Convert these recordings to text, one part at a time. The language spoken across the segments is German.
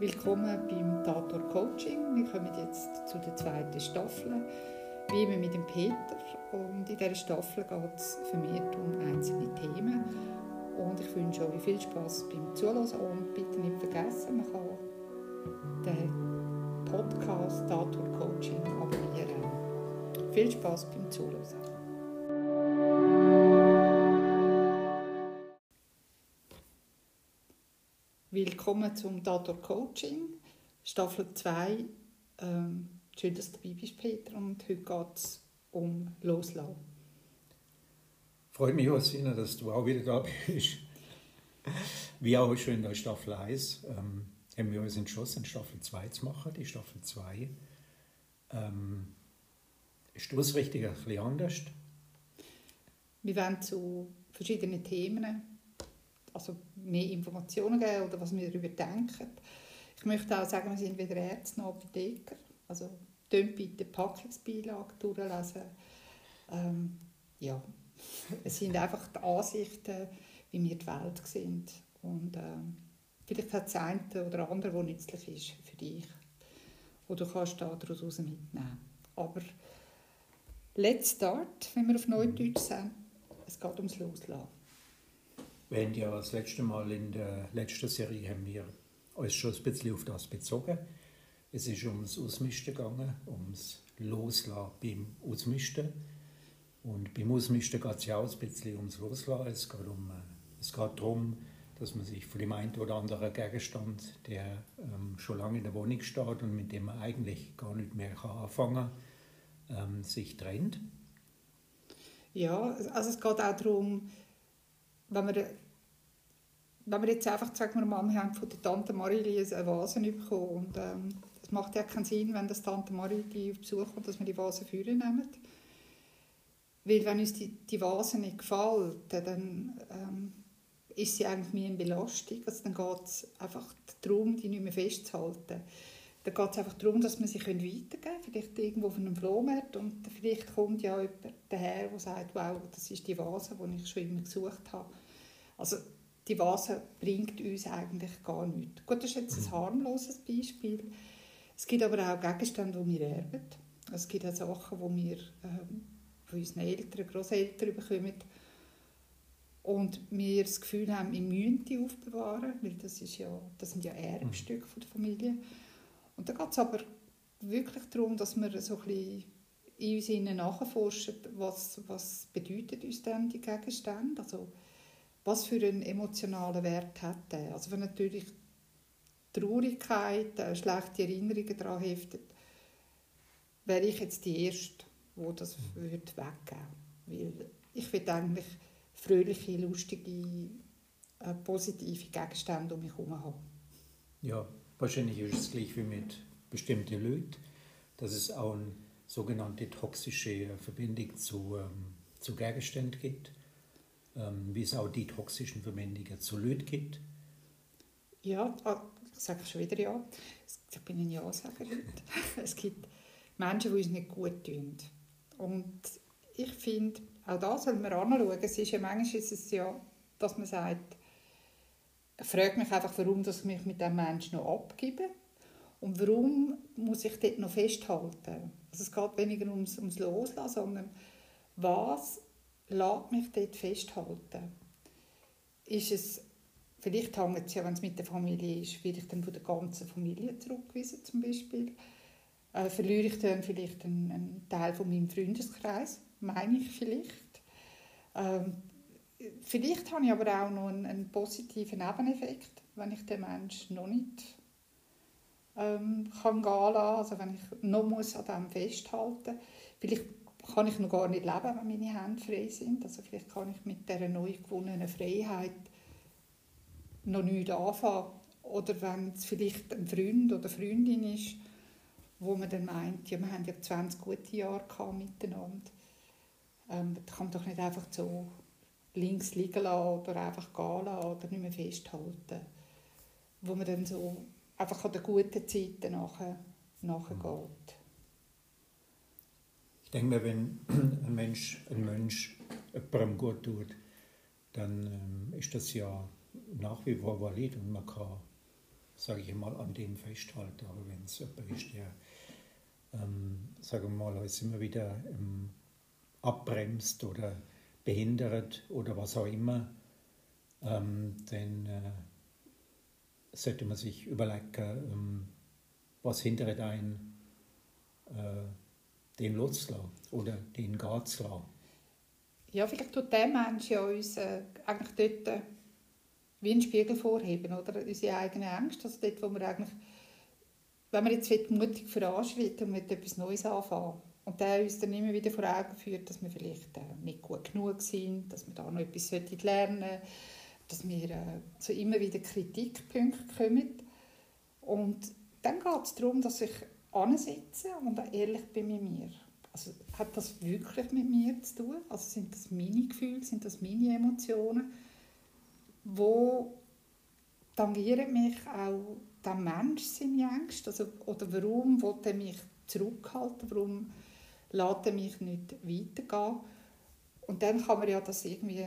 Willkommen beim Tator Coaching. Wir kommen jetzt zu der zweiten Staffel, wie immer mit dem Peter. Und in dieser Staffel geht es vermehrt um einzelne Themen. Und ich wünsche euch viel Spaß beim Zuhören und bitte nicht vergessen, man kann den Podcast Tator Coaching abonnieren. Viel Spaß beim Zuhören. Willkommen zum Tator Coaching, Staffel 2. Ähm, schön, dass du dabei bist, Peter. Und heute geht es um Loslassen. Freut mich, Josina, dass du auch wieder da bist. Wie auch schon in der Staffel 1 ähm, haben wir uns entschlossen, Staffel 2 zu machen. Die Staffel 2 ähm, ist ausrichtung ein bisschen anders. Wir wollen zu verschiedenen Themen also mehr Informationen geben oder was wir darüber denken. Ich möchte auch sagen, wir sind wieder Ärzte und Apotheker. Also könnt bitte die Packungsbeilage durchlesen. Ähm, ja, es sind einfach die Ansichten, wie wir die Welt sehen. Und ähm, vielleicht hat es eine oder andere, die nützlich ist für dich. Oder du kannst daraus mitnehmen. Aber let's start, wenn wir auf Neudeutsch sagen. Es geht ums Loslassen. Haben ja das letzte Mal in der letzten Serie haben wir uns schon ein bisschen auf das bezogen. Es ist ums Ausmisten gegangen, ums Loslassen beim Ausmisten. Und beim Ausmisten geht es ja auch ein bisschen ums Loslassen. Es geht, um, äh, es geht darum, dass man sich von dem einen oder anderen Gegenstand, der ähm, schon lange in der Wohnung steht und mit dem man eigentlich gar nicht mehr kann anfangen kann, ähm, sich trennt. Ja, also es geht auch darum, wenn wir, wenn wir jetzt einfach, sagen wir mal, wir haben von der Tante Marilie eine Vase bekommen und ähm, das macht ja keinen Sinn, wenn das Tante Marilie auf Besuch kommt, dass wir die Vase führen nehmen. Weil wenn uns die, die Vase nicht gefällt, dann ähm, ist sie eigentlich mehr eine Belastung. Also dann geht es einfach darum, die nicht mehr festzuhalten. Dann geht es einfach darum, dass man sie weitergeben können, vielleicht irgendwo auf einem Flohmarkt und vielleicht kommt ja jemand daher, der sagt, wow, das ist die Vase, die ich schon immer gesucht habe. Also die Vase bringt uns eigentlich gar nichts. Gut, das ist jetzt ein mhm. harmloses Beispiel. Es gibt aber auch Gegenstände, die wir erben. Es gibt auch Sachen, die wir ähm, von unseren Eltern, Großeltern bekommen. Und wir das Gefühl haben, wir müssen die aufbewahren, weil das, ist ja, das sind ja Erbstücke von der Familie. Und da geht es aber wirklich darum, dass wir so ein bisschen in uns nachforschen, was, was bedeutet uns denn die Gegenstände? Also, was für einen emotionalen Wert hat er. Also wenn natürlich Traurigkeit, äh, schlechte Erinnerungen daran heftet, wäre ich jetzt die Erste, die das würde weggeben würde. Weil ich will eigentlich fröhliche, lustige, äh, positive Gegenstände um mich herum haben. Ja, wahrscheinlich ist es gleich wie mit bestimmten Leuten, dass es auch eine sogenannte toxische Verbindung zu, ähm, zu Gegenständen gibt wie es auch die toxischen Verbindungen zu Leuten gibt? Ja, ah, sage ich schon wieder ja. Ich bin ein Ja-Sager Es gibt Menschen, die uns nicht gut tun. Und ich finde, auch das soll man anschauen. Es ist ja manchmal ist es ja, dass man sagt, ich frage mich einfach, warum dass ich mich mit diesem Menschen noch abgebe. Und warum muss ich dort noch festhalten? Also es geht weniger ums, ums Loslassen, sondern was lässt mich dort festhalten? Ist es, vielleicht hängt es ja, wenn es mit der Familie ist, werde ich dann von der ganzen Familie zurückgewiesen zum Beispiel. Äh, verliere ich dann vielleicht einen, einen, Teil von meinem Freundeskreis, meine ich vielleicht. Ähm, vielleicht habe ich aber auch noch einen, einen positiven Nebeneffekt, wenn ich den Menschen noch nicht ähm, kann gehen lassen, also wenn ich noch muss an dem festhalten muss. Vielleicht kann ich noch gar nicht leben, wenn meine Hände frei sind. Also vielleicht kann ich mit dieser neu gewonnenen Freiheit noch nichts anfangen. Oder wenn es vielleicht ein Freund oder Freundin ist, wo man dann meint, ja, wir haben ja 20 gute Jahre miteinander. Ähm, da kann man doch nicht einfach so links liegen lassen oder einfach gehen lassen oder nicht mehr festhalten. Wo man dann so einfach an den guten Zeiten nachher, nachher mhm. geht. Ich denke mir, wenn ein Mensch, ein Mensch jemandem gut tut, dann ähm, ist das ja nach wie vor valid und man kann sage ich mal, an dem festhalten. Aber wenn es jemand ist, der, ähm, sagen wir mal, uns immer wieder ähm, abbremst oder behindert oder was auch immer, ähm, dann äh, sollte man sich überlegen, ähm, was hindert einen, äh, den loszulassen oder den zu lassen. Ja, vielleicht tut der Mensch ja uns äh, eigentlich dort äh, wie einen Spiegel vorheben, oder? Unsere eigenen Ängste, also dort, wo wir eigentlich, wenn wir jetzt mutig voranschreiten und mit etwas Neues anfangen, und der uns dann immer wieder vor Augen führt, dass wir vielleicht äh, nicht gut genug sind, dass wir da noch etwas lernen sollten, dass wir äh, also immer wieder Kritikpunkte kommen. Und dann geht es darum, dass ich ansitze und ehrlich bin mit mir. Also hat das wirklich mit mir zu tun? Also sind das meine Gefühle, sind das meine Emotionen? Wo tangieren mich auch der Mensch seine Ängste? Also, oder warum will er mich zurückhalten? Warum lässt er mich nicht weitergehen? Und dann kann man ja das irgendwie...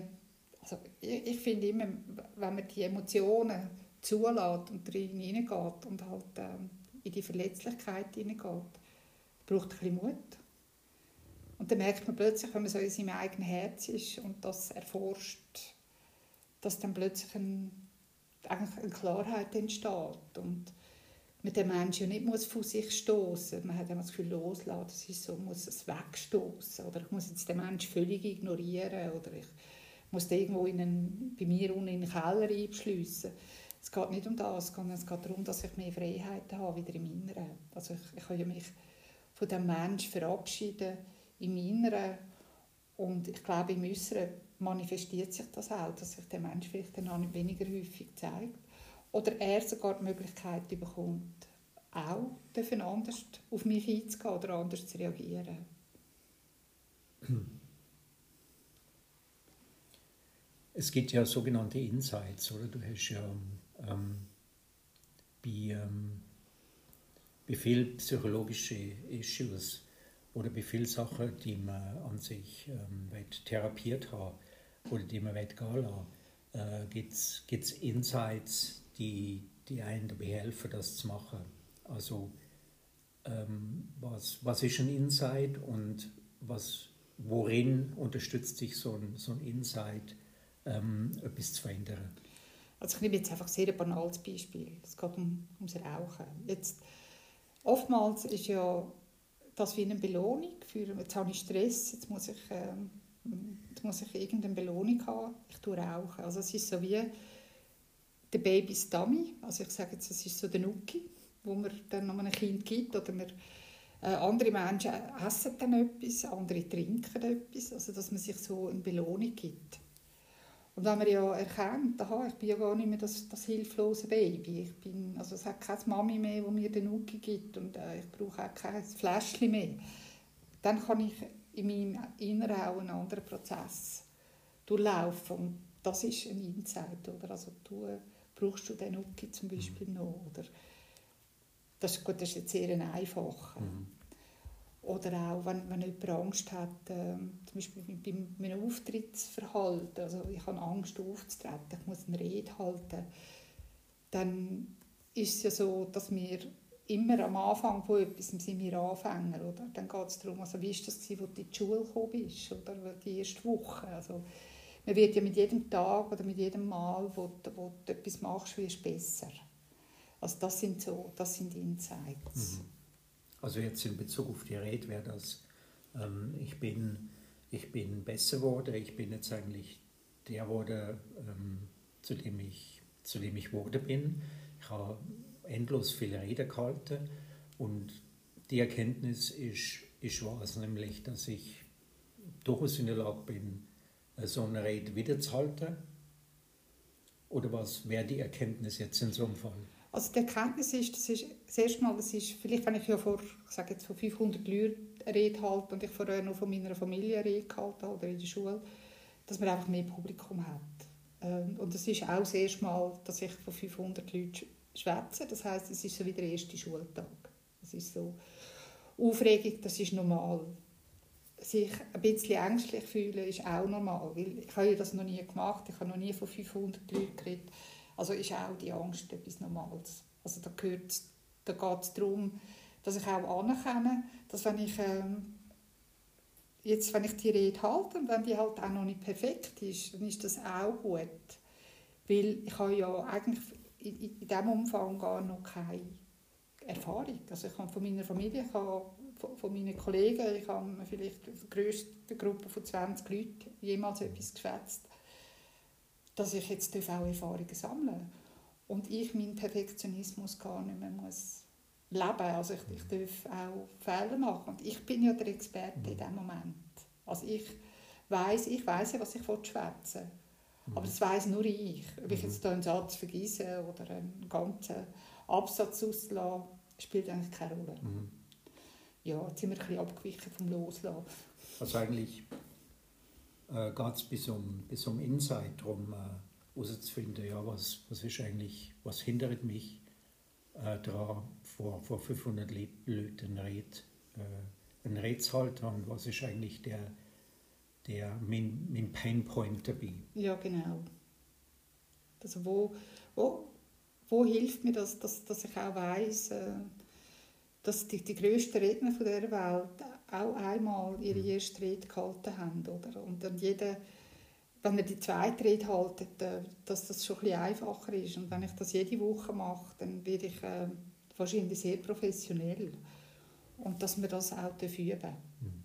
Also ich, ich finde immer, wenn man die Emotionen zulässt und drin hineingeht und halt ähm, in die Verletzlichkeit hineingeht, braucht ein bisschen Mut. Und dann merkt man plötzlich, wenn man so in seinem eigenen Herz ist und das erforscht, dass dann plötzlich ein, eigentlich eine Klarheit entsteht und man den Menschen nicht muss von sich stoßen. Man hat immer das Gefühl, loslassen, das ist so, muss es wegstoßen oder ich muss jetzt den Menschen völlig ignorieren oder ich muss den irgendwo in einen, bei mir unten in den Keller einschliessen. Es geht nicht um das, es geht darum, dass ich mehr Freiheit habe, wieder im Inneren. Also ich, ich kann mich von dem Menschen verabschieden im Inneren und ich glaube, im Äußeren manifestiert sich das auch, dass sich der Mensch vielleicht dann auch weniger häufig zeigt. Oder er sogar die Möglichkeit bekommt, auch anders auf mich einzugehen oder anders zu reagieren. Es gibt ja sogenannte Insights, oder? Du hast ja ähm, bei, ähm, bei vielen psychologischen Issues oder bei vielen Sachen, die man an sich ähm, therapiert hat oder die man gehen lassen äh, gibt es Insights, die, die einem dabei helfen, das zu machen. Also ähm, was, was ist ein Insight und was, worin unterstützt sich so ein, so ein Insight, ähm, etwas zu verändern? Also ich nehme jetzt einfach sehr ein banales Beispiel. Es geht um, ums Rauchen. Jetzt, oftmals ist ja das wie eine Belohnung für, jetzt habe ich Stress, jetzt muss ich, ähm, jetzt muss ich irgendeine Belohnung haben, ich tue rauchen. Also es ist so wie der Babys Dummy, also ich sage jetzt, es ist so der Nuki, wo man dann einem Kind gibt oder man, äh, andere Menschen essen dann etwas, andere trinken etwas, also dass man sich so eine Belohnung gibt. Und wenn man ja erkennt, aha, ich bin ja gar nicht mehr das, das hilflose Baby, ich bin, also es hat keine Mami mehr, die mir den Nuki gibt und äh, ich brauche auch kein Fläschchen mehr, dann kann ich in meinem Inneren auch einen anderen Prozess durchlaufen und das ist ein Insight, oder? Also du, brauchst du den Nuki zum Beispiel mhm. noch, oder? Das ist, gut, das ist jetzt sehr einfach. Mhm. Oder auch, wenn, wenn jemand Angst hat, äh, zum Beispiel bei meinem Auftrittsverhalten, also ich habe Angst aufzutreten, ich muss eine Rede halten, dann ist es ja so, dass wir immer am Anfang von etwas sind wir Anfänger, oder? Dann geht es darum, also wie war das, als du in die Schule gekommen bist, oder die erste Woche. Also, man wird ja mit jedem Tag oder mit jedem Mal, wo, wo du etwas machst, wirst besser. Also das sind so, das sind Insights. Mhm. Also jetzt in Bezug auf die Rede wäre das, ähm, ich, bin, ich bin besser geworden, ich bin jetzt eigentlich der wurde, ähm, zu, dem ich, zu dem ich wurde bin. Ich habe endlos viele Reden gehalten und die Erkenntnis ist, ist was, nämlich, dass ich durchaus in der Lage bin, so eine Rede wiederzuhalten. Oder was wäre die Erkenntnis jetzt in so einem Fall? Also die Erkenntnis ist, das ist das erste Mal, das ist, vielleicht wenn ich ja vor, ich sage jetzt, vor 500 Leuten Rede halte und ich vorher noch von meiner Familie Rede gehalten oder in der Schule, dass man einfach mehr Publikum hat. Ähm, und das ist auch das erste Mal, dass ich von 500 Leuten schwätze. Das heißt, es ist so wie der erste Schultag. Das ist so Aufregung, das ist normal. Sich ein bisschen ängstlich fühlen ist auch normal, weil ich habe das noch nie gemacht, ich habe noch nie von 500 Leuten geredet. Also ist auch die Angst etwas Normales. Also da, gehört, da geht es darum, dass ich auch anerkenne, dass wenn ich ähm, jetzt, wenn ich die Rede halte und wenn die halt auch noch nicht perfekt ist, dann ist das auch gut. Weil ich habe ja eigentlich in, in diesem Umfang gar noch keine Erfahrung. Also ich habe von meiner Familie, ich habe von, von meinen Kollegen, ich habe vielleicht die grösste Gruppe von 20 Leuten jemals etwas geschwätzt, dass ich jetzt auch Erfahrungen sammeln und ich meinen Perfektionismus gar nicht mehr muss leben. Also ich, ich darf auch Fehler machen. Und ich bin ja der Experte in diesem Moment. Also ich weiß, ich weiß ja, was ich schwätzen will. Mhm. Aber das weiß nur ich. Ob ich mhm. jetzt einen Satz vergesse oder einen ganzen Absatz auslasse, spielt eigentlich keine Rolle. Mhm. Ja, jetzt sind wir ein bisschen abgewichen vom Loslassen. Also eigentlich äh, es bis um, bis um Insight darum, äh, herauszufinden, ja, was, was ist eigentlich, was hindert mich äh, daran, vor, vor 500 Leuten Red, äh, ein Red zu halten und was ist eigentlich der, der mein, mein Painpoint dabei. Ja, genau. Also wo, wo, wo hilft mir das, dass, dass ich auch weiß, äh, dass die, die grössten Redner von der Welt auch einmal ihre mhm. erste Rede gehalten haben, oder? Und dann jeder, wenn er die zweite Rede haltet, äh, dass das schon ein bisschen einfacher ist. Und wenn ich das jede Woche mache, dann werde ich äh, wahrscheinlich sehr professionell. Und dass wir das auch üben mhm.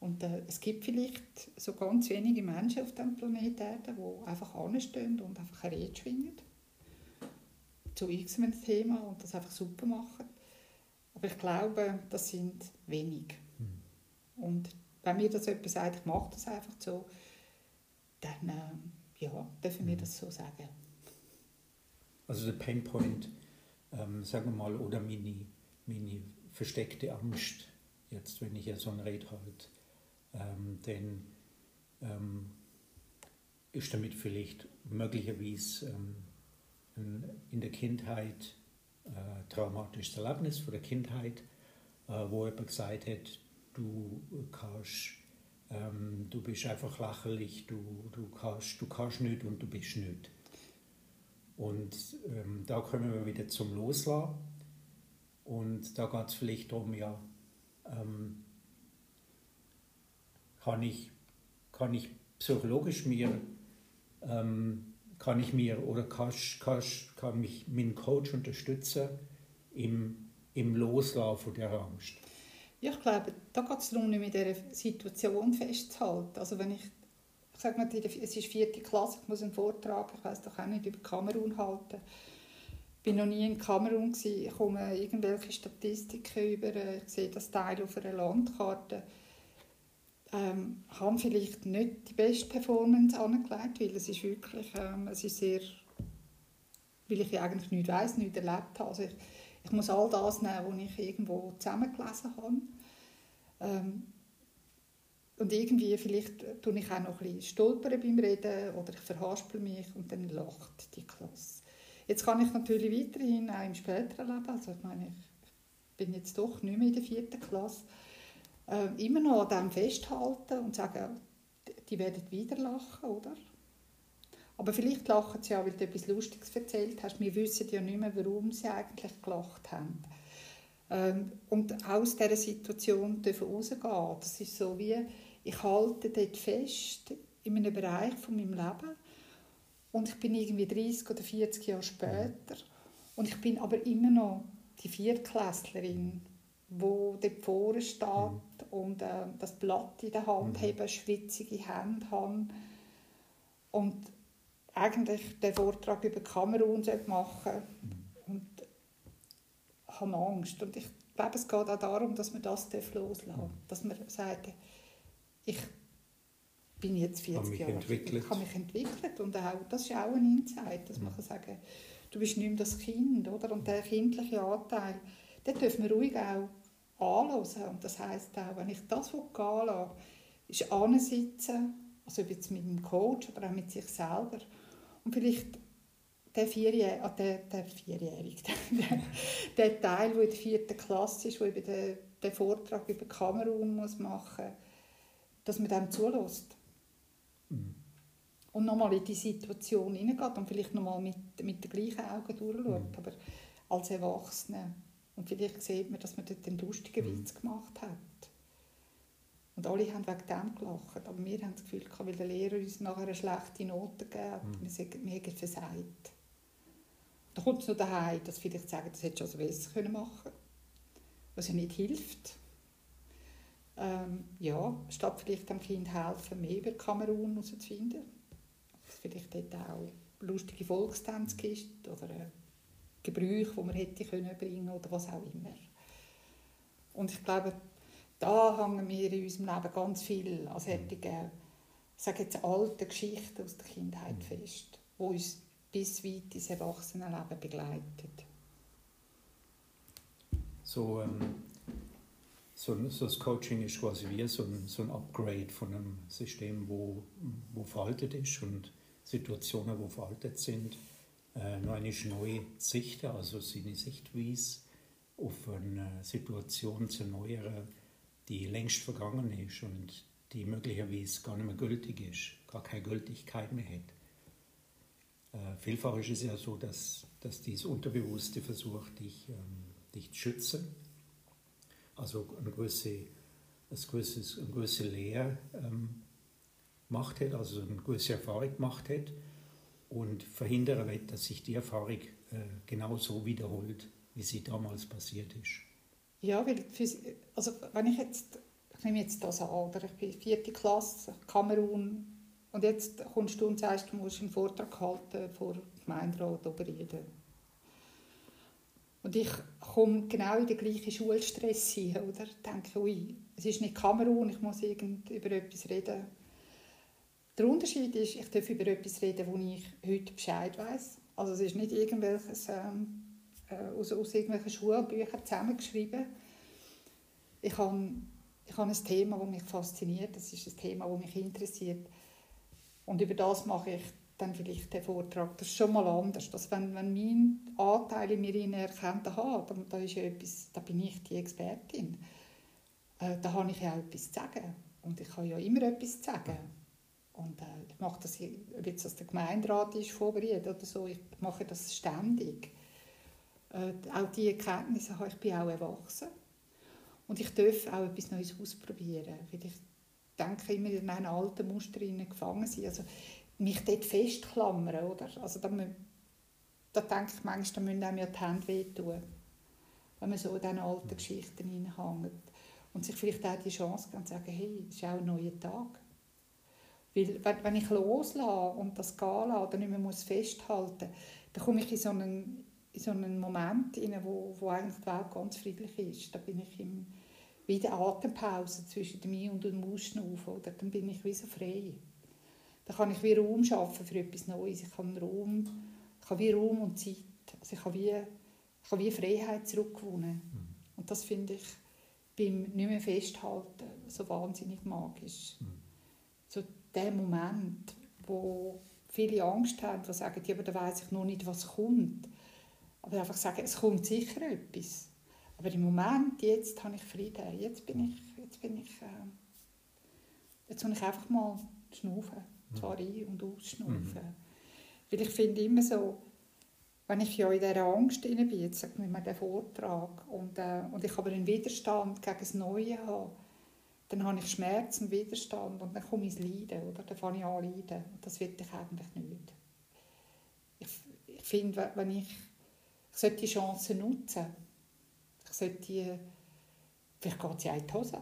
Und äh, es gibt vielleicht so ganz wenige Menschen auf dem Planeten Erde, die einfach anstehen und einfach eine Rede schwingen. Zu irgendeinem Thema und das einfach super machen. Aber ich glaube, das sind wenig. Und wenn mir das jemand sagt, ich mache das einfach so, dann äh, ja, dürfen wir mhm. das so sagen. Also der Painpoint, ähm, sagen wir mal, oder meine, meine versteckte Angst, jetzt wenn ich ja so ein Red halte, ähm, denn ähm, ist damit vielleicht möglicherweise ähm, in der Kindheit äh, traumatisches Erlebnis von der Kindheit, äh, wo jemand gesagt hat, du kannst, ähm, du bist einfach lächerlich, du, du, kannst, du kannst nicht und du bist nicht. Und ähm, da kommen wir wieder zum Loslassen. Und da geht es vielleicht darum, ja, ähm, kann ich, kann ich psychologisch mir, ähm, kann ich mir oder kann, kann, kann mich mein Coach unterstützen im, im Loslaufen der Angst? Ja, ich glaube, da geht es darum, nicht mit dieser Situation festzuhalten. Also wenn ich, ich sage mal, es ist vierte Klasse, ich muss einen Vortrag, ich weiß doch auch nicht, über Kamerun halten. Ich war noch nie in Kamerun, ich komme irgendwelche Statistiken über, ich sehe das Teil auf einer Landkarte ähm, haben vielleicht nicht die beste Performance angelegt, weil es ist wirklich, ähm, es ist sehr, weil ich eigentlich nichts weiß, nichts erlebt habe. Also ich, ich muss all das nehmen, was ich irgendwo zusammengelesen habe. Ähm, und irgendwie, vielleicht tue ich auch noch ein bisschen stolpern beim Reden oder ich verhaspel mich und dann lacht die Klasse. Jetzt kann ich natürlich weiterhin auch im späteren Leben, also ich meine, ich bin jetzt doch nicht mehr in der vierten Klasse, äh, immer noch an dem festhalten und sagen, die werden wieder lachen, oder? Aber vielleicht lachen sie ja, weil du etwas Lustiges erzählt hast. Wir wissen ja nicht mehr, warum sie eigentlich gelacht haben. Ähm, und aus dieser Situation dürfen rausgehen. Das ist so wie, ich halte dort fest, in einem Bereich von meinem Leben und ich bin irgendwie 30 oder 40 Jahre später und ich bin aber immer noch die Viertklässlerin, wo dort vorne steht mhm. und äh, das Blatt in der Hand mhm. haben, schwitzige Hände haben und eigentlich den Vortrag über Kamerun machen und habe Angst. Und ich glaube, es geht auch darum, dass man das loslassen darf. Dass man sagt, ich bin jetzt 40 Jahre alt, ich habe mich entwickelt und auch, das ist auch ein Insight, dass man mhm. kann sagen du bist nicht mehr das Kind, oder? Und der kindliche Anteil, den dürfen wir ruhig auch anhören. Und das heisst auch, wenn ich das gehen lasse, ist ansitzen, also jetzt mit dem Coach oder auch mit sich selber. Und vielleicht der, Vierjährige, ah, der, der Vierjährige, der, der Teil, der in der vierten Klasse ist, der den, den Vortrag über Kamerun muss machen muss, dass man dem zulässt. Mhm. Und nochmal in die Situation hineingeht und vielleicht nochmal mit, mit den gleichen Augen durchschaut. Mhm. Aber als Erwachsene. Und vielleicht sieht man, dass man dort einen lustigen mhm. Witz gemacht hat. Und alle haben wegen dem gelacht. Aber wir haben das Gefühl, weil der Lehrer uns nachher eine schlechte Note gegeben mhm. wir, sagen, wir haben versagt. Da kommt es noch daheim, dass vielleicht sagen, das hätte schon besser können machen was ja nicht hilft. Ähm, ja, statt vielleicht dem Kind helfen, mehr über Kamerun herauszufinden. Dass es vielleicht dort auch lustige Volkstänze gibt oder Gebrüche, die man hätte können bringen oder was auch immer. Und ich glaube, da hängen wir in unserem Leben ganz viel an solchen, ich sage jetzt, alten Geschichten aus der Kindheit mhm. fest, die uns bis weit ins Erwachsenenleben begleitet. So, ähm, so, so, das Coaching ist quasi wie so ein, so ein Upgrade von einem System, wo, wo veraltet ist und Situationen, wo veraltet sind, äh, noch eine neue Sicht, also seine Sichtweise auf eine Situation zu erneuern, die längst vergangen ist und die möglicherweise gar nicht mehr gültig ist, gar keine Gültigkeit mehr hat. Äh, vielfach ist es ja so, dass, dass dieses Unterbewusste versucht, dich, ähm, dich zu schützen. Also eine gewisse, eine gewisse Lehre ähm, gemacht hat, also eine gewisse Erfahrung gemacht hat und verhindern will, dass sich die Erfahrung äh, genau so wiederholt, wie sie damals passiert ist. Ja, weil also wenn ich jetzt, ich nehme jetzt das an, oder ich bin vierte Klasse, Kamerun, und jetzt kommst du und sagst, du musst einen Vortrag halten vor Gemeinderat Oberrieden. Und ich komme genau in den gleichen Schulstress hin, oder? Ich denke, ui, es ist nicht Kamerun, ich muss irgend über etwas reden. Der Unterschied ist, ich darf über etwas reden, wo ich heute Bescheid weiß. Also es ist nicht irgendwelches ähm, äh, aus, aus irgendwelchen Schulbüchern zusammengeschrieben. Ich habe, ich habe ein Thema, das mich fasziniert, das ist ein Thema, das mich interessiert. Und über das mache ich dann vielleicht den Vortrag. Das ist schon mal anders. Dass wenn, wenn mein Anteil in mir erkennt, aha, da, ist etwas, da bin ich die Expertin, äh, da habe ich ja auch etwas zu sagen. Und ich habe ja immer etwas zu sagen. Und äh, ich mache das, ob jetzt das der Gemeinderat ist, vorbereitet oder so, ich mache das ständig. Äh, auch diese Erkenntnisse habe ich bin auch erwachsen. Und ich darf auch etwas Neues ausprobieren. Weil ich denke immer in einem alten Muster gefangen sein. Also mich dort festklammern, oder? Also da, da denke ich manchmal, da müssen einem die Hände wehtun. Wenn man so in diesen alten Geschichten hineinhängt. Und sich vielleicht auch die Chance geben und sagen, hey, es ist auch ein neuer Tag. Weil wenn ich loslasse und das gehen lasse oder nicht mehr festhalten muss, dann komme ich in so einen, in so einen Moment rein, wo, wo eigentlich die Welt ganz friedlich ist. Da bin ich im, wie in der Atempause zwischen mir und dem Ausschnaufen. Oder? Dann bin ich wie so frei. Dann kann ich wie Raum schaffen für etwas Neues. Ich kann Raum, ich habe wie Raum und Zeit. Also ich habe wie, ich habe wie Freiheit zurückgewonnen. Mhm. Und das finde ich beim nicht mehr festhalten so wahnsinnig magisch. Mhm der Moment, wo viele Angst haben, die sagen, ja, aber da weiß ich noch nicht, was kommt. Aber einfach sagen, es kommt sicher etwas. Aber im Moment, jetzt habe ich Frieden. Jetzt bin ich, jetzt bin ich, äh, jetzt muss ich einfach mal schnaufen. Zwar mhm. ein- und ausschnaufen. Mhm. Weil ich finde immer so, wenn ich ja in dieser Angst bin, jetzt sagt mir der Vortrag, und, äh, und ich aber einen Widerstand gegen das Neue habe, dann habe ich Schmerzen, Widerstand und dann komme ich ins Leiden, oder? Dann fange ich an leiden. Und das will ich eigentlich nicht. Ich, ich finde, wenn ich, ich sollte die Chance nutzen. Ich sollte vielleicht geht sie in die Hose.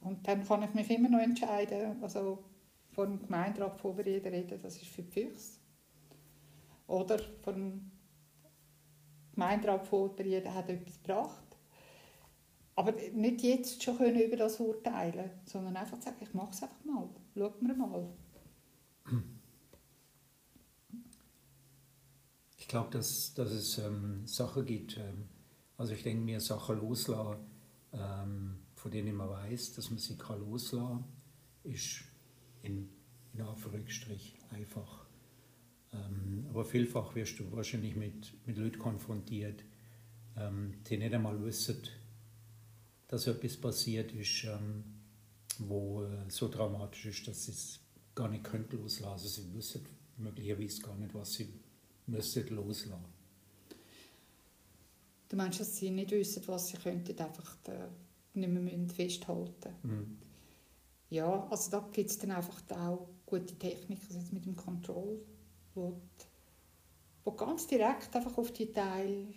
Und dann kann ich mich immer noch entscheiden, also vor dem Gemeinderat vorbereiten reden, das ist für die Füchse. Oder vor dem Gemeinderat vorbereiten hat etwas gebracht aber nicht jetzt schon können über das urteilen, sondern einfach sagen, ich mache es einfach mal. Schaut mir mal. Ich glaube, dass, dass es ähm, Sachen gibt, ähm, also ich denke mir, Sachen loslassen, ähm, von denen man weiß, dass man sie kann loslassen ist in, in Anführungsstrich einfach. Ähm, aber vielfach wirst du wahrscheinlich mit, mit Leuten konfrontiert, ähm, die nicht einmal wissen, dass etwas passiert ist, ähm, wo äh, so dramatisch ist, dass sie es gar nicht könnte loslassen. Sie wissen möglicherweise gar nicht, was sie müssen loslassen. Du meinst, dass sie nicht wissen, was sie könnten, einfach nicht mehr festhalten mhm. Ja, also da gibt es dann einfach auch gute Techniken, also mit dem Control, wo, wo ganz direkt einfach auf die Teile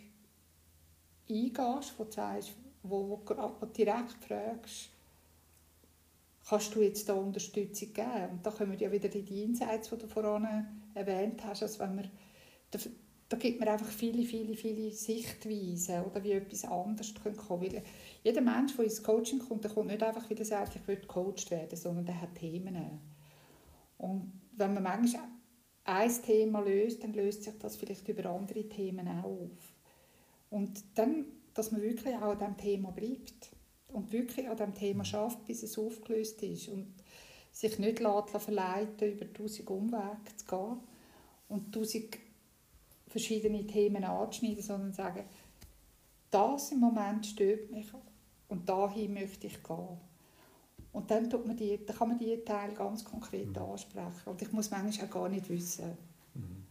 eingehst, wo du sagst, wo, wo, wo direkt fragst, kannst du jetzt da Unterstützung geben? Und da kommen ja wieder die Insights, die du vorhin erwähnt hast, also wenn man, da, da gibt man einfach viele, viele, viele Sichtweisen, oder wie etwas anderes kommen kann. jeder Mensch, der ins Coaching kommt, der kommt nicht einfach, weil er sagt, ich will gecoacht werden, sondern der hat Themen. Und wenn man manchmal ein Thema löst, dann löst sich das vielleicht über andere Themen auch auf. Und dann, dass man wirklich auch an diesem Thema bleibt und wirklich an diesem Thema schafft, bis es aufgelöst ist und sich nicht verleiten über tausend Umwege zu gehen und tausend verschiedene Themen anzuschneiden, sondern sagen, das im Moment stört mich und dahin möchte ich gehen. Und dann, tut man die, dann kann man diese Teile ganz konkret mhm. ansprechen. Und ich muss manchmal auch gar nicht wissen, mhm.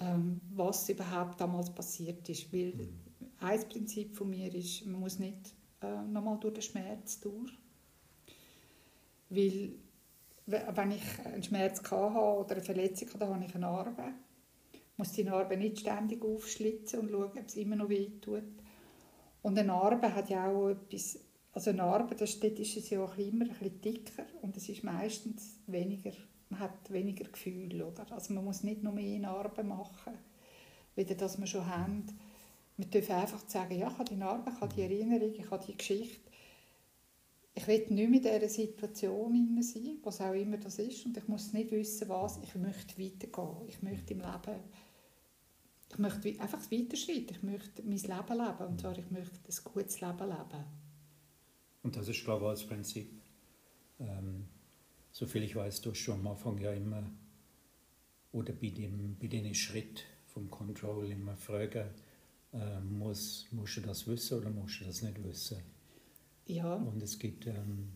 ähm, was überhaupt damals passiert ist. Weil mhm. ein Prinzip von mir ist, man muss nicht äh, nochmal durch den Schmerz durch. Weil, wenn ich einen Schmerz hatte oder eine Verletzung hatte, habe ich eine Narbe. Muss die Narbe nicht ständig aufschlitzen und schauen, ob es immer noch weh tut. Und eine Narbe hat ja auch etwas, also eine Narbe, das, dort ist es ja auch immer ein bisschen dicker und es ist meistens weniger, man hat weniger Gefühl, oder? Also man muss nicht noch mehr Narben machen, wieder das wir schon haben wir dürfen einfach sagen, ja, ich habe die Narbe, ich habe die Erinnerung, ich habe die Geschichte. Ich will nicht in dieser Situation sein, was auch immer das ist. Und ich muss nicht wissen, was. Ich möchte weitergehen. Ich möchte im Leben ich möchte einfach weiterschreiten. Ich möchte mein Leben leben. Und zwar, ich möchte ein gutes Leben leben. Und das ist, glaube ich, das Prinzip. Ähm, soviel ich weiß, du hast schon am Anfang ja immer, oder bei dem, bei dem Schritt vom Control immer fragen, äh, muss, musst du das wissen oder musst du das nicht wissen? Ja. Und es gibt ähm,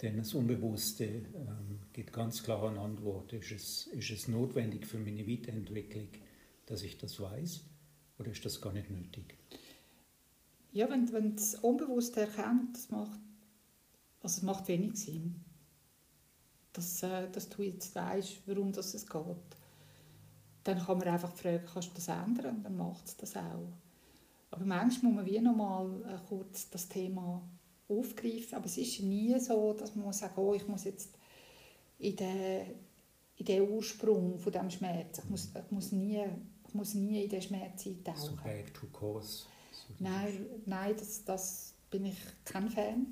denn das Unbewusste ähm, gibt ganz klar eine Antwort. Ist es, ist es notwendig für meine Weiterentwicklung, dass ich das weiß oder ist das gar nicht nötig? Ja, wenn, wenn das Unbewusste erkennt, das macht, also es macht wenig Sinn, dass, äh, dass du jetzt weißt, warum das es geht dann kann man einfach fragen, kannst du das ändern? Dann macht es das auch. Aber manchmal muss man wie nochmal äh, kurz das Thema aufgreifen. Aber es ist nie so, dass man sagen oh, ich muss jetzt in den, in den Ursprung von diesem Schmerz, ich muss, ich muss, nie, ich muss nie in den Schmerz eintauchen. So back to cause. Nein, nein das, das bin ich kein Fan.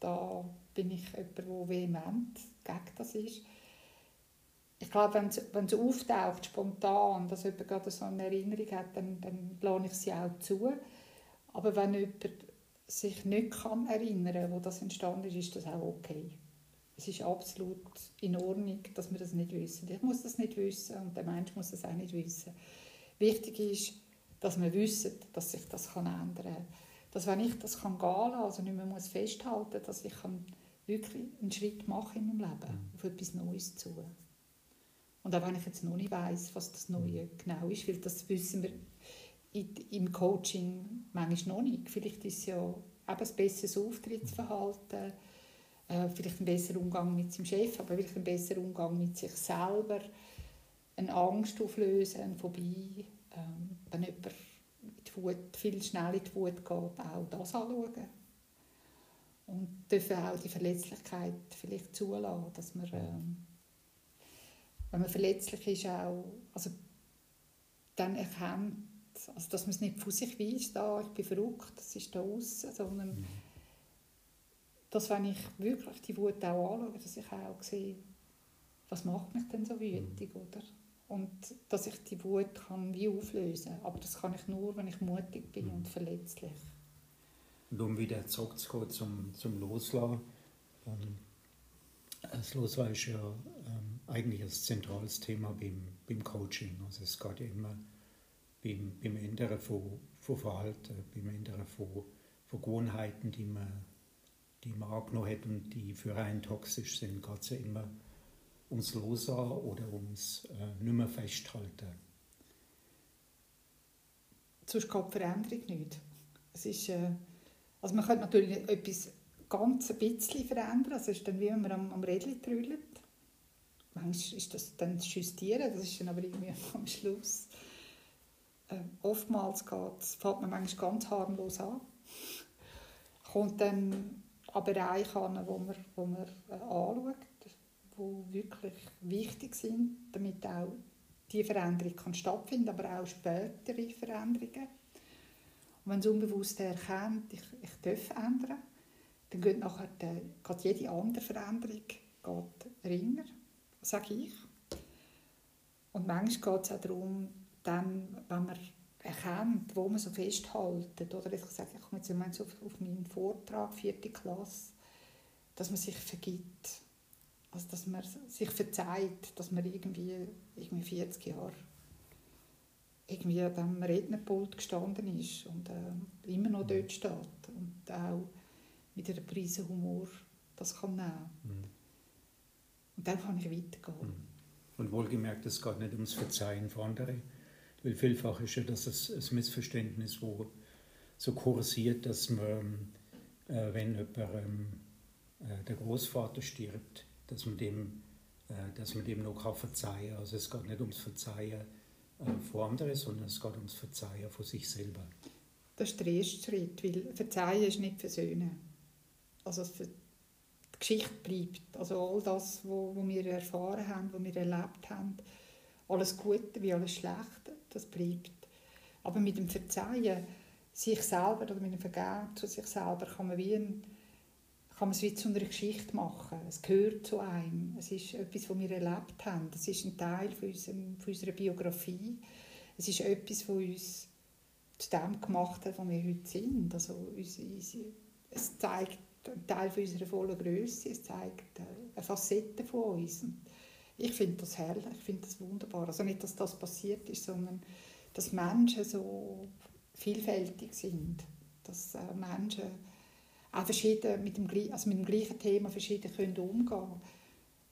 Da bin ich jemand, der vehement gegen das ist ich glaube, wenn es auftaucht, spontan, dass jemand gerade so eine Erinnerung hat, dann, dann lade ich sie auch zu. Aber wenn jemand sich nicht kann erinnern kann, wo das entstanden ist, ist das auch okay. Es ist absolut in Ordnung, dass wir das nicht wissen. Ich muss das nicht wissen und der Mensch muss das auch nicht wissen. Wichtig ist, dass wir wissen, dass sich das ändern kann. Dass wenn ich das kann gehen lassen, also nicht mehr muss festhalten, dass ich wirklich einen Schritt machen in meinem Leben, mhm. auf etwas Neues zu. Und auch wenn ich jetzt noch nicht weiß, was das Neue genau ist, weil das wissen wir im Coaching manchmal noch nicht. Vielleicht ist es ja eben ein besseres Auftrittsverhalten, äh, vielleicht ein besserer Umgang mit seinem Chef, aber vielleicht ein besserer Umgang mit sich selber, eine Angst auflösen, eine Phobie, ähm, wenn jemand die Wut, viel schnell in die Wut geht, auch das anschauen. Und dürfen auch die Verletzlichkeit vielleicht zulassen, dass man ähm, wenn man verletzlich ist, auch, also dann erkennt, also dass man es nicht von sich weiß, da, ich bin verrückt, das ist da außen, sondern mhm. Dass wenn ich wirklich die Wut auch anschaue, dass ich auch sehe, was macht mich denn so wütig, mhm. oder? Und dass ich die Wut kann wie auflösen kann. Aber das kann ich nur, wenn ich mutig bin mhm. und verletzlich. Und um wieder zurückzukommen zum, zum Loslassen, ähm, das Loslassen ist ja ähm, eigentlich ein zentrales Thema beim, beim Coaching. Also es geht ja immer beim, beim Ändern von, von Verhalten, beim Ändern von, von Gewohnheiten, die man, die man angenommen hat und die für einen toxisch sind, geht es ja immer ums Loslassen oder ums äh, nicht mehr festhalten. sonst geht die Veränderung nicht. Es ist, äh, also man könnte natürlich etwas ganz ein bisschen verändern, also ist dann wie wenn man am, am Rädchen trüllt. Manchmal ist das dann das Justieren, das ist dann aber irgendwie am Schluss. Äh, oftmals geht's, fängt man manchmal ganz harmlos an, kommt dann an Bereiche an, wo man, wo man äh, anschaut, die wirklich wichtig sind, damit auch die Veränderung kann stattfinden aber auch spätere Veränderungen. Und wenn es unbewusst erkennt, ich, ich darf ändern, dann geht nachher die, geht jede andere Veränderung geht ringer, sage ich. Und manchmal geht es auch darum, dann, wenn man erkennt, wo man so festhält, oder ich sage, ich komme jetzt auf, auf meinen Vortrag, vierte Klasse, dass man sich vergibt also, dass man sich verzeiht, dass man irgendwie, irgendwie 40 Jahre irgendwie an diesem Rednerpult gestanden ist und äh, immer noch dort steht und auch mit einer Prise Humor das kann nehmen. Mhm. Und dann kann ich weitergehen. Mhm. Und wohlgemerkt, es geht nicht ums Verzeihen von anderen, weil vielfach ist ja das ein Missverständnis, wo so kursiert, dass man, äh, wenn jemand, ähm, äh, der Großvater stirbt, dass man dem, äh, dass man dem noch verzeihen kann. Also es geht nicht ums Verzeihen äh, von anderen, sondern es geht ums Verzeihen von sich selber. Das ist der erste Schritt, weil Verzeihen ist nicht Versöhnen. Also die Geschichte bleibt. Also all das, was wir erfahren haben, was wir erlebt haben, alles Gute wie alles Schlechte, das bleibt. Aber mit dem Verzeihen sich selber oder mit dem Vergehen zu sich selber kann man wie ein kann man es wie zu einer Geschichte machen. Es gehört zu einem. Es ist etwas, was wir erlebt haben. Es ist ein Teil von, unserem, von unserer Biografie. Es ist etwas, was uns zu dem gemacht hat, was wir heute sind. Also es zeigt einen Teil von unserer vollen Größe. Es zeigt eine Facette von uns. Und ich finde das herrlich. Ich finde das wunderbar. Also nicht, dass das passiert ist, sondern dass Menschen so vielfältig sind. Dass äh, Menschen auch verschieden mit dem, also mit dem gleichen Thema verschieden können umgehen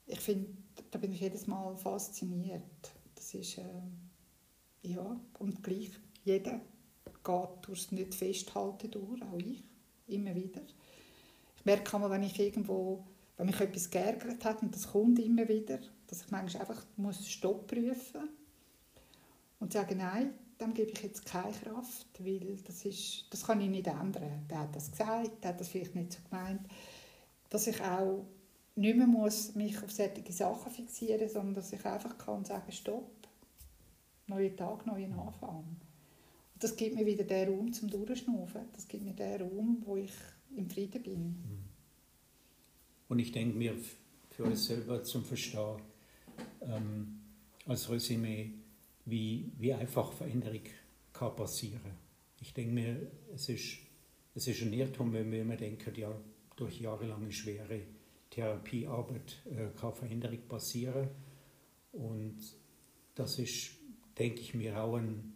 Ich finde, da bin ich jedes Mal fasziniert. Das ist, äh, ja, und gleich, jeder geht durchs nicht festhalten durch, auch ich, immer wieder. Ich merke immer, wenn ich irgendwo, wenn mich etwas geärgert hat, und das kommt immer wieder, dass ich manchmal einfach muss Stopp prüfen und sagen, nein, dem gebe ich jetzt keine Kraft, weil das, ist, das kann ich nicht ändern. Der hat das gesagt, der hat das vielleicht nicht so gemeint. Dass ich auch nicht mehr muss mich auf solche Sachen fixieren muss, sondern dass ich einfach kann sagen, stopp, neuer Tag, neuer Anfang. Und das gibt mir wieder den Raum zum Durchschnaufen. Das gibt mir den Raum, wo ich im Frieden bin. Mhm. Und ich denke mir für uns selber zum Verstehen, ähm, als Resümee, wie, wie einfach Veränderung kann passieren Ich denke mir, es ist, es ist ein Irrtum, wenn wir immer denken, ja, durch jahrelange schwere Therapiearbeit äh, kann Veränderung passieren. Und das ist, denke ich mir, auch ein,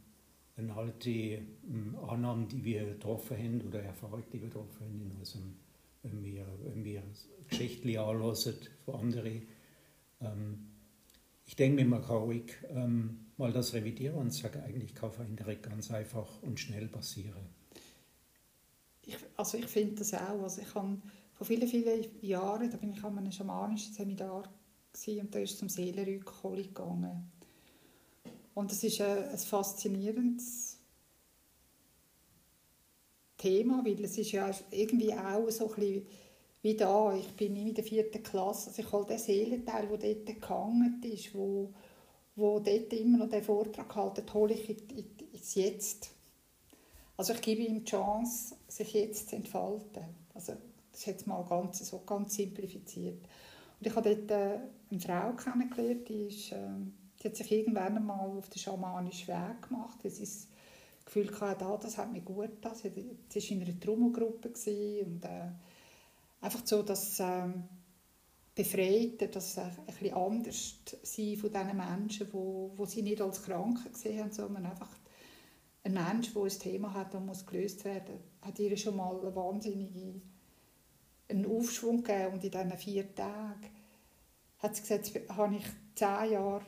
eine alte ähm, Annahme, die wir getroffen haben oder Erfahrung, die wir getroffen haben in unserem, wenn wir, wenn wir Geschichten anhören von anderen. Ähm, ich denke mir, man ruhig ähm, mal das revidieren und sagen, eigentlich kann Veränderung ganz einfach und schnell passieren. Ich, also ich finde das auch. Also ich habe vor vielen, vielen Jahren, da bin ich an einem schamanischen Seminar und da ist zum Seelenrückholen gegangen. Und es ist ein, ein faszinierendes Thema, weil es ist ja irgendwie auch so ein bisschen wie da. Ich bin in der vierten Klasse, also ich habe den Seelenteil, der dort gehangen ist, wo wo dort immer noch den Vortrag halten, hole ich ins Jetzt. Also ich gebe ihm die Chance, sich jetzt zu entfalten. Also das ist jetzt mal ganz, so ganz simplifiziert. Und ich habe dort äh, eine Frau kennengelernt, die, ist, äh, die hat sich irgendwann einmal auf den schamanischen Weg gemacht, weil sie das Gefühl hatte, ah, das hat mir gut getan. Sie war in einer Trommelgruppe und äh, einfach so, dass... Äh, befreiten, dass sie ein bisschen anders sein von diesen Menschen, wo, wo sie nicht als Kranke gesehen haben, sondern einfach ein Mensch, der ein Thema hat und muss gelöst werden, hat ihr schon mal einen wahnsinnigen einen Aufschwung gegeben und in diesen vier Tagen hat sie gesagt, habe ich zehn Jahre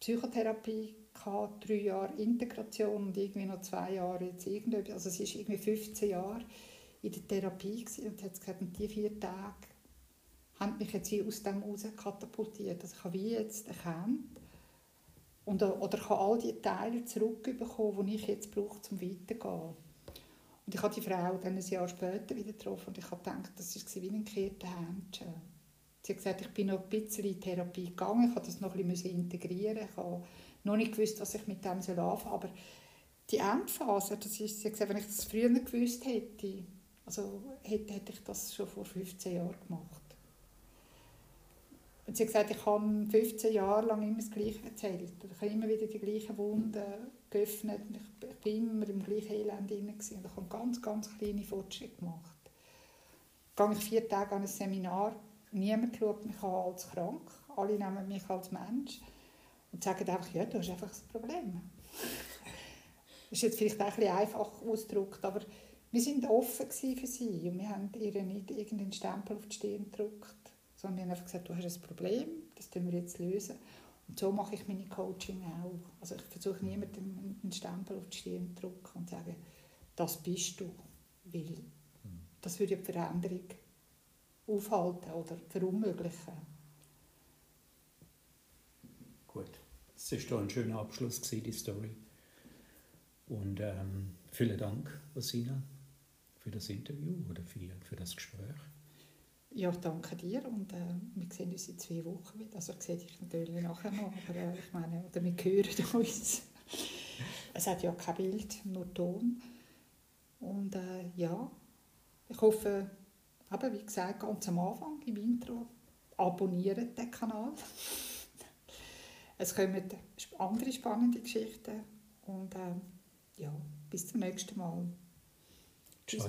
Psychotherapie gehabt, drei Jahre Integration und irgendwie noch zwei Jahre jetzt irgendetwas. Also es war irgendwie 15 Jahre in der Therapie und hat gesagt, und die vier Tage haben mich jetzt wie aus dem raus katapultiert. Also ich habe wie jetzt erkannt und, oder ich habe all die Teile zurückbekommen, die ich jetzt brauche, um weiterzugehen. Und ich habe die Frau dann ein Jahr später wieder getroffen und ich habe gedacht, das war wie ein gekehrter Händchen. Sie hat gesagt, ich bin noch ein bisschen in Therapie gegangen, ich habe das noch ein bisschen integrieren ich habe noch nicht gewusst, was ich mit dem anfangen soll. Aber die Endphase, das ist, sie hat gesagt, wenn ich das früher gewusst hätte, also hätte, hätte ich das schon vor 15 Jahren gemacht. Und sie hat gesagt, ich habe 15 Jahre lang immer das Gleiche erzählt. Ich habe immer wieder die gleichen Wunden geöffnet. Ich war immer im gleichen Elend drin. Und ich habe ganz, ganz kleine Fortschritte gemacht. Gehe ich vier Tage an ein Seminar. Niemand schaut mich an als krank. Alle nehmen mich als Mensch. Und sagen einfach, ja, du hast einfach ein Problem. das ist jetzt vielleicht ein bisschen einfach ausgedrückt, aber wir waren offen für sie und wir haben ihr nicht irgendeinen Stempel auf die Stirn gedrückt sondern wir haben einfach gesagt, du hast ein Problem, das lösen wir jetzt lösen. Und so mache ich meine Coaching auch. Also ich versuche niemandem einen Stempel auf die Stirn zu drücken und zu sagen, das bist du, weil das würde die Veränderung aufhalten oder verunmöglichen. Gut, das war doch ein schöner Abschluss, die Story. Und ähm, vielen Dank, Rosina, für das Interview oder für, für das Gespräch. Ja, danke dir und äh, wir sehen uns in zwei Wochen wieder. Also ich sehe dich natürlich nachher noch, aber äh, ich meine, oder wir hören uns. es hat ja kein Bild, nur Ton. Und äh, ja, ich hoffe, aber wie gesagt, ganz am Anfang im Intro, abonnieren den Kanal. es kommen andere spannende Geschichten und äh, ja, bis zum nächsten Mal. Tschüss